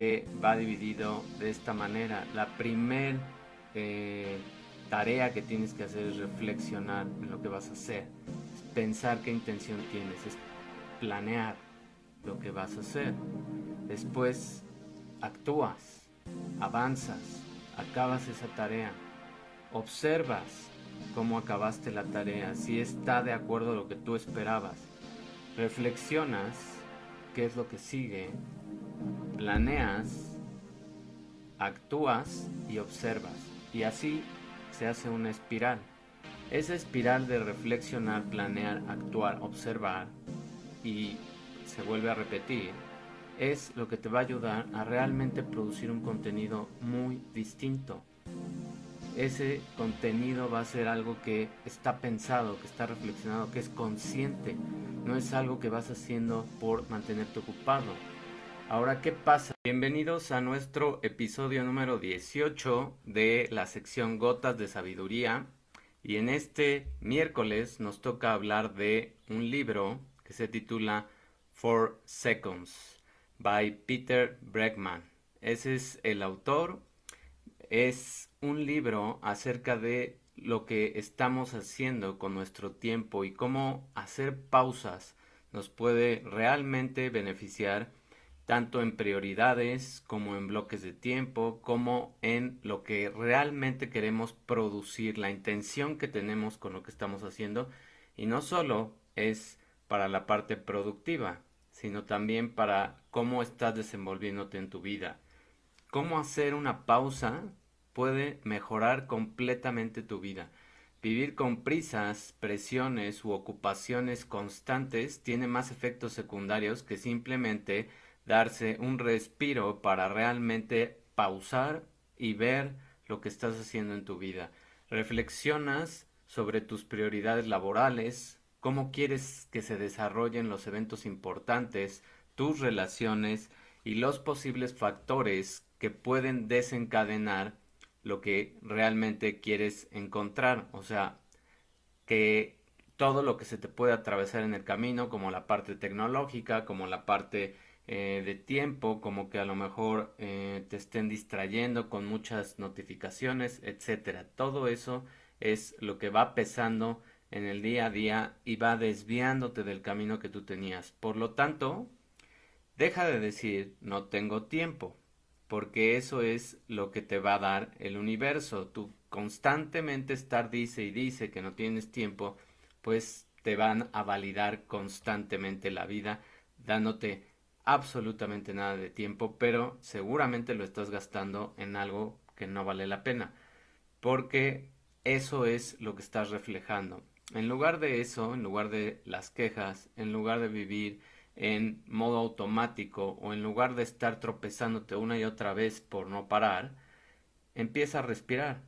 va dividido de esta manera. La primer eh, tarea que tienes que hacer es reflexionar en lo que vas a hacer, pensar qué intención tienes, es planear lo que vas a hacer. Después actúas, avanzas, acabas esa tarea, observas cómo acabaste la tarea, si está de acuerdo a lo que tú esperabas, reflexionas qué es lo que sigue, planeas, actúas y observas. Y así se hace una espiral. Esa espiral de reflexionar, planear, actuar, observar y se vuelve a repetir es lo que te va a ayudar a realmente producir un contenido muy distinto. Ese contenido va a ser algo que está pensado, que está reflexionado, que es consciente. No es algo que vas haciendo por mantenerte ocupado. Ahora, ¿qué pasa? Bienvenidos a nuestro episodio número 18 de la sección Gotas de Sabiduría. Y en este miércoles nos toca hablar de un libro que se titula Four Seconds by Peter Bregman. Ese es el autor. Es un libro acerca de lo que estamos haciendo con nuestro tiempo y cómo hacer pausas nos puede realmente beneficiar tanto en prioridades como en bloques de tiempo, como en lo que realmente queremos producir, la intención que tenemos con lo que estamos haciendo. Y no solo es para la parte productiva, sino también para cómo estás desenvolviéndote en tu vida. Cómo hacer una pausa puede mejorar completamente tu vida. Vivir con prisas, presiones u ocupaciones constantes tiene más efectos secundarios que simplemente darse un respiro para realmente pausar y ver lo que estás haciendo en tu vida. Reflexionas sobre tus prioridades laborales, cómo quieres que se desarrollen los eventos importantes, tus relaciones y los posibles factores que pueden desencadenar lo que realmente quieres encontrar. O sea, que todo lo que se te puede atravesar en el camino, como la parte tecnológica, como la parte eh, de tiempo, como que a lo mejor eh, te estén distrayendo con muchas notificaciones, etcétera. Todo eso es lo que va pesando en el día a día y va desviándote del camino que tú tenías. Por lo tanto, deja de decir no tengo tiempo, porque eso es lo que te va a dar el universo. Tú constantemente estar dice y dice que no tienes tiempo, pues te van a validar constantemente la vida, dándote absolutamente nada de tiempo, pero seguramente lo estás gastando en algo que no vale la pena, porque eso es lo que estás reflejando. En lugar de eso, en lugar de las quejas, en lugar de vivir en modo automático o en lugar de estar tropezándote una y otra vez por no parar, empieza a respirar,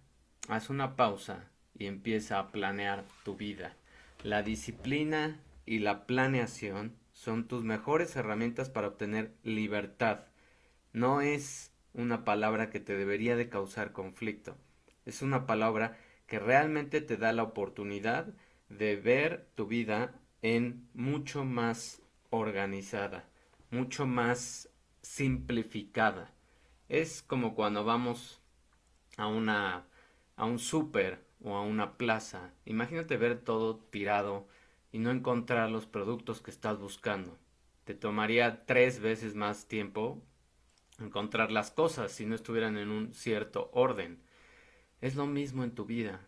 haz una pausa y empieza a planear tu vida. La disciplina y la planeación son tus mejores herramientas para obtener libertad. No es una palabra que te debería de causar conflicto. Es una palabra que realmente te da la oportunidad de ver tu vida en mucho más organizada, mucho más simplificada. Es como cuando vamos a una a un súper o a una plaza. Imagínate ver todo tirado, y no encontrar los productos que estás buscando. Te tomaría tres veces más tiempo encontrar las cosas si no estuvieran en un cierto orden. Es lo mismo en tu vida.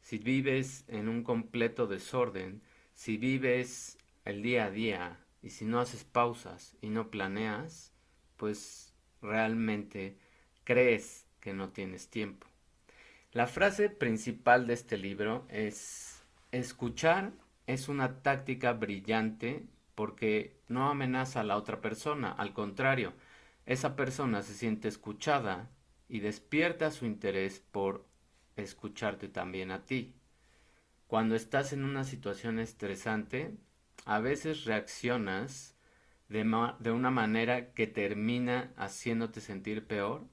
Si vives en un completo desorden, si vives el día a día y si no haces pausas y no planeas, pues realmente crees que no tienes tiempo. La frase principal de este libro es escuchar es una táctica brillante porque no amenaza a la otra persona, al contrario, esa persona se siente escuchada y despierta su interés por escucharte también a ti. Cuando estás en una situación estresante, a veces reaccionas de, de, una manera que termina haciéndote sentir peor.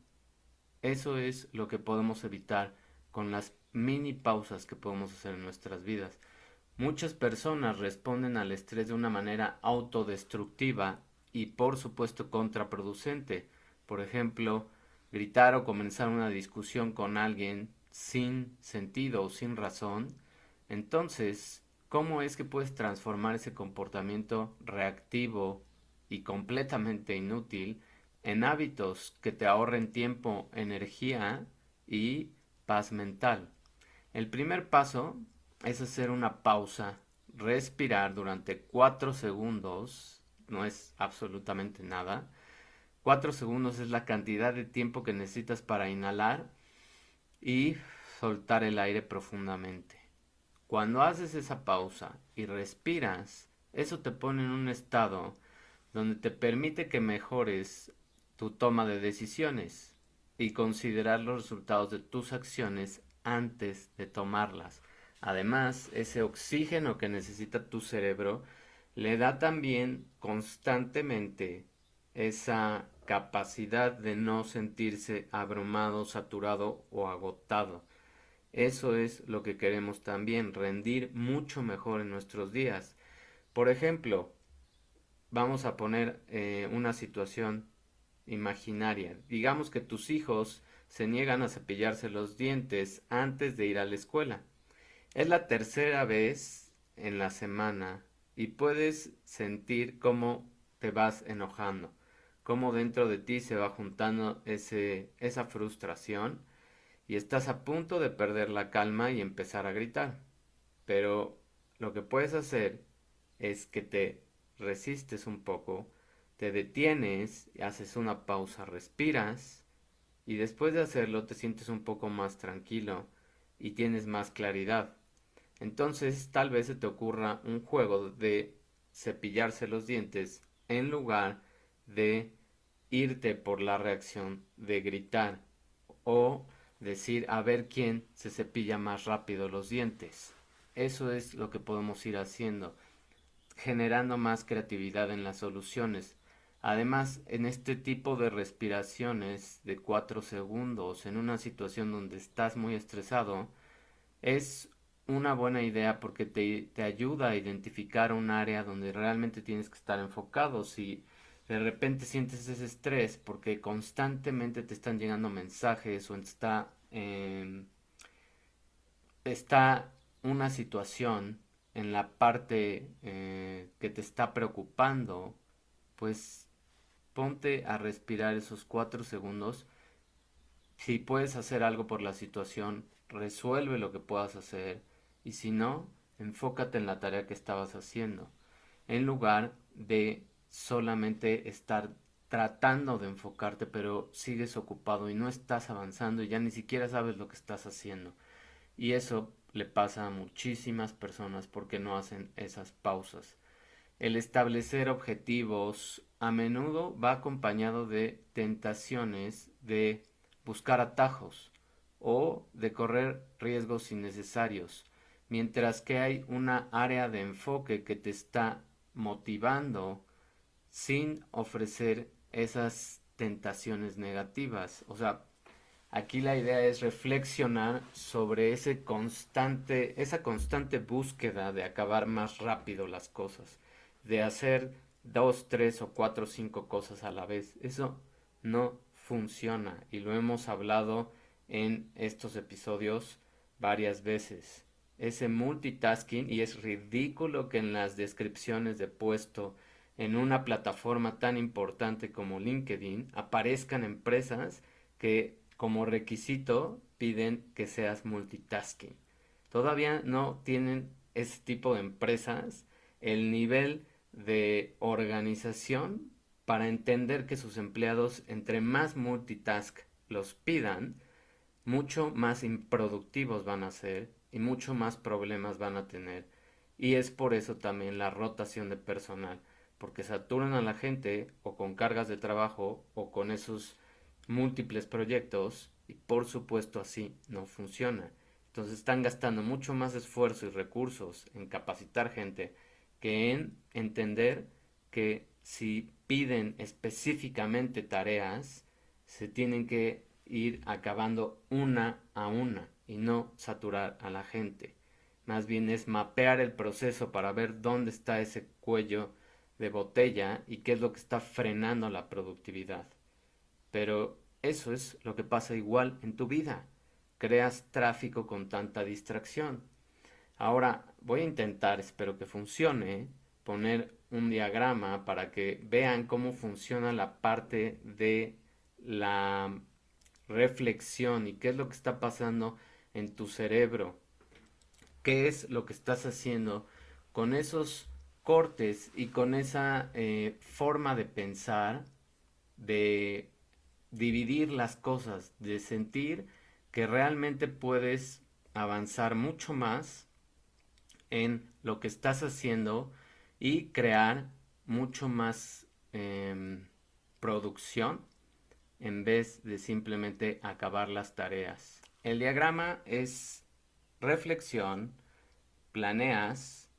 Eso es lo que podemos evitar con las mini pausas que podemos hacer en nuestras vidas. Muchas personas responden al estrés de una manera autodestructiva y por supuesto contraproducente. Por ejemplo, gritar o comenzar una discusión con alguien sin sentido o sin razón, entonces, ¿cómo es que puedes transformar ese comportamiento reactivo y completamente inútil en hábitos que te ahorren tiempo, energía y paz mental? El primer paso es hacer una pausa, respirar durante cuatro segundos, no es absolutamente nada, 4 segundos es la cantidad de tiempo que necesitas para inhalar y soltar el aire profundamente. Cuando haces esa pausa y respiras, eso te pone en un estado donde te permite que mejores tu toma de decisiones y considerar los resultados de tus acciones antes de tomarlas. Además, ese oxígeno que necesita tu cerebro le da también constantemente esa capacidad de no sentirse abrumado, saturado o agotado. Eso es lo que queremos también, rendir mucho mejor en nuestros días. Por ejemplo, vamos a poner eh, una situación imaginaria. Digamos que tus hijos se niegan a cepillarse los dientes antes de ir a la escuela. Es la tercera vez en la semana y puedes sentir cómo te vas enojando cómo dentro de ti se va juntando ese, esa frustración y estás a punto de perder la calma y empezar a gritar. Pero lo que puedes hacer es que te resistes un poco, te detienes, haces una pausa, respiras y después de hacerlo te sientes un poco más tranquilo y tienes más claridad. Entonces tal vez se te ocurra un juego de cepillarse los dientes en lugar de irte por la reacción de gritar o decir a ver quién se cepilla más rápido los dientes. Eso es lo que podemos ir haciendo, generando más creatividad en las soluciones. Además, en este tipo de respiraciones de cuatro segundos, en una situación donde estás muy estresado, es una buena idea porque te, te ayuda a identificar un área donde realmente tienes que estar enfocado. Si de repente sientes ese estrés porque constantemente te están llegando mensajes o está, em, está una situación en la parte eh, que te está preocupando, pues ponte a respirar esos cuatro segundos. Si puedes hacer algo por la situación, resuelve lo que puedas hacer y si no, enfócate en la tarea que estabas haciendo en lugar de solamente estar tratando de enfocarte, pero sigues ocupado y no estás avanzando y ya ni siquiera sabes lo que estás haciendo. Y eso le pasa a muchísimas personas porque no hacen esas pausas. El establecer objetivos a menudo va acompañado de tentaciones de buscar atajos o de correr riesgos innecesarios, mientras que hay una área de enfoque que te está motivando sin ofrecer esas tentaciones negativas. O sea, aquí la idea es reflexionar sobre ese constante, esa constante búsqueda de acabar más rápido las cosas, de hacer dos, tres o cuatro cinco cosas a la vez. Eso no funciona y lo hemos hablado en estos episodios varias veces. Ese multitasking y es ridículo que en las descripciones de puesto en una plataforma tan importante como LinkedIn aparezcan empresas que como requisito piden que seas multitasking. Todavía no tienen ese tipo de empresas el nivel de organización para entender que sus empleados entre más multitask los pidan, mucho más improductivos van a ser y mucho más problemas van a tener. Y es por eso también la rotación de personal porque saturan a la gente o con cargas de trabajo o con esos múltiples proyectos y por supuesto así no funciona. Entonces están gastando mucho más esfuerzo y recursos en capacitar gente que en entender que si piden específicamente tareas, se tienen que ir acabando una a una y no saturar a la gente. Más bien es mapear el proceso para ver dónde está ese cuello de botella y qué es lo que está frenando la productividad. Pero eso es lo que pasa igual en tu vida. Creas tráfico con tanta distracción. Ahora voy a intentar, espero que funcione, poner un diagrama para que vean cómo funciona la parte de la reflexión y qué es lo que está pasando en tu cerebro. ¿Qué es lo que estás haciendo con esos cortes y con esa eh, forma de pensar, de dividir las cosas, de sentir que realmente puedes avanzar mucho más en lo que estás haciendo y crear mucho más em, producción en vez de simplemente acabar las tareas. El diagrama es reflexión, planeas,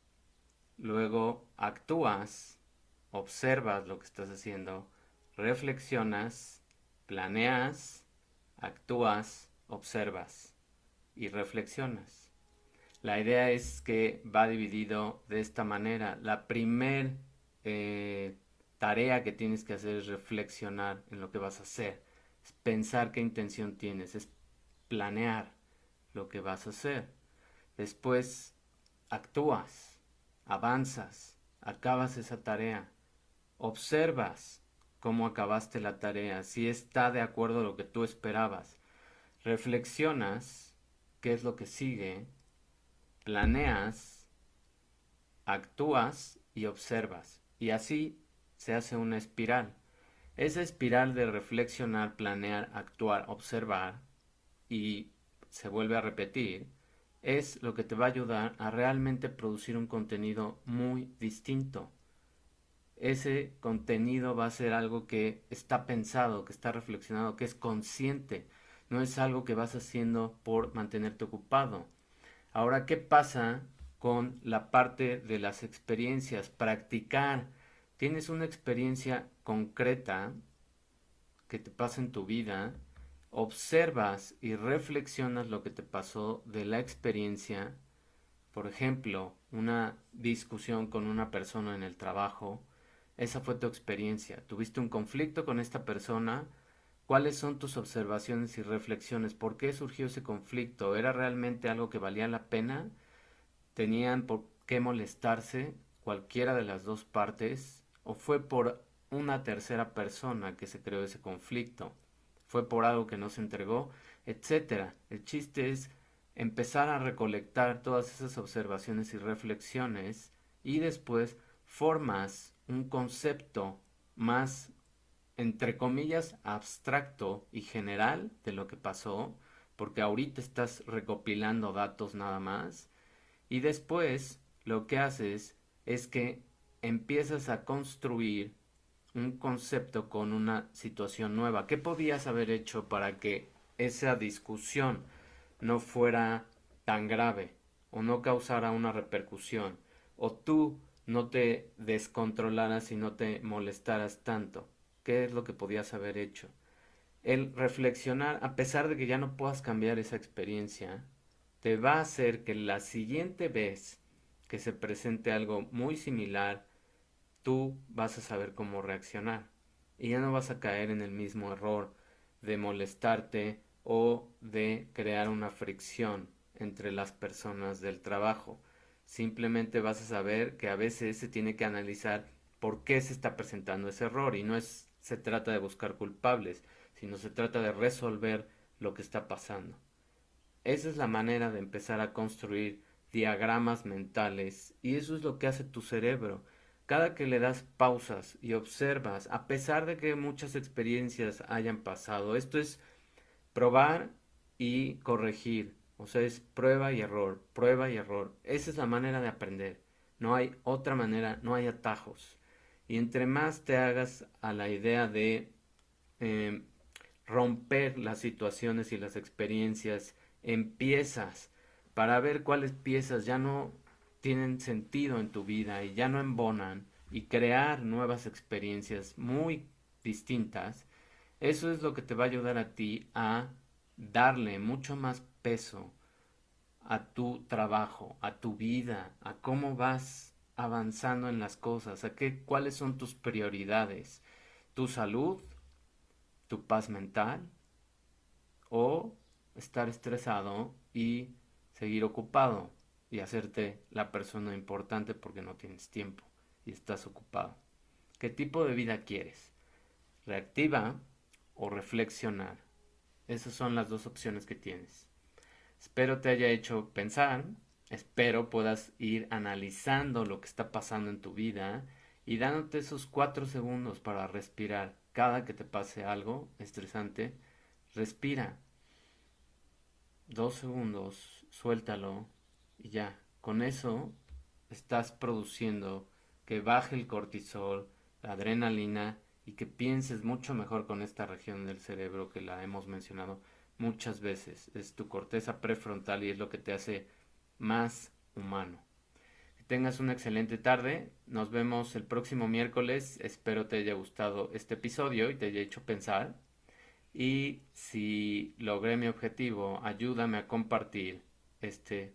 luego actúas, observas lo que estás haciendo, reflexionas, planeas, actúas, observas y reflexionas. La idea es que va dividido de esta manera. La primer eh, tarea que tienes que hacer es reflexionar en lo que vas a hacer, pensar qué intención tienes, es planear lo que vas a hacer. Después actúas, avanzas, acabas esa tarea, observas cómo acabaste la tarea, si está de acuerdo lo que tú esperabas, reflexionas qué es lo que sigue, planeas, actúas y observas. Y así se hace una espiral. Esa espiral de reflexionar, planear, actuar, observar y se vuelve a repetir es lo que te va a ayudar a realmente producir un contenido muy distinto. Ese contenido va a ser algo que está pensado, que está reflexionado, que es consciente. No es algo que vas haciendo por mantenerte ocupado. Ahora, ¿qué pasa con la parte de las experiencias? Practicar. Tienes una experiencia concreta que te pasa en tu vida observas y reflexionas lo que te pasó de la experiencia, por ejemplo, una discusión con una persona en el trabajo, esa fue tu experiencia, tuviste un conflicto con esta persona, ¿cuáles son tus observaciones y reflexiones? ¿Por qué surgió ese conflicto? ¿Era realmente algo que valía la pena? ¿Tenían por qué molestarse cualquiera de las dos partes? ¿O fue por una tercera persona que se creó ese conflicto? Fue por algo que no se entregó, etcétera. El chiste es empezar a recolectar todas esas observaciones y reflexiones y después formas un concepto más entre comillas abstracto y general de lo que pasó, porque ahorita estás recopilando datos nada más y después lo que haces es que empiezas a construir un concepto con una situación nueva. ¿Qué podías haber hecho para que esa discusión no fuera tan grave o no causara una repercusión o tú no te descontrolaras y no te molestaras tanto? ¿Qué es lo que podías haber hecho? El reflexionar, a pesar de que ya no puedas cambiar esa experiencia, te va a hacer que la siguiente vez que se presente algo muy similar, tú vas a saber cómo reaccionar y ya no vas a caer en el mismo error de molestarte o de crear una fricción entre las personas del trabajo. Simplemente vas a saber que a veces se tiene que analizar por qué se está presentando ese error y no es se trata de buscar culpables, sino se trata de resolver lo que está pasando. Esa es la manera de empezar a construir diagramas mentales y eso es lo que hace tu cerebro cada que le das pausas y observas, a pesar de que muchas experiencias hayan pasado, esto es probar y corregir, o sea, es prueba y error, prueba y error. Esa es la manera de aprender. No hay otra manera, no hay atajos. Y entre más te hagas a la idea de em, romper las situaciones y las experiencias, empiezas para ver cuáles piezas ya no tienen sentido en tu vida y ya no embonan y crear nuevas experiencias muy distintas, eso es lo que te va a ayudar a ti a darle mucho más peso a tu trabajo, a tu vida, a cómo vas avanzando en las cosas, a qué, cuáles son tus prioridades, tu salud, tu paz mental o estar estresado y seguir ocupado y hacerte la persona importante porque no tienes tiempo y estás ocupado. ¿Qué tipo de vida quieres? ¿Reactiva o reflexionar? Esas son las dos opciones que tienes. Espero te haya hecho pensar, espero puedas ir analizando lo que está pasando en tu vida y dándote esos cuatro segundos para respirar. Cada que te pase algo estresante, respira. Dos segundos, suéltalo y ya. Con eso estás produciendo que baje el cortisol, la adrenalina y que pienses mucho mejor con esta región del cerebro que la hemos mencionado muchas veces. Es tu corteza prefrontal y es lo que te hace más humano. Que tengas una excelente tarde. Nos vemos el próximo miércoles. Espero te haya gustado este episodio y te haya hecho pensar. Y si logré mi objetivo, ayúdame a compartir este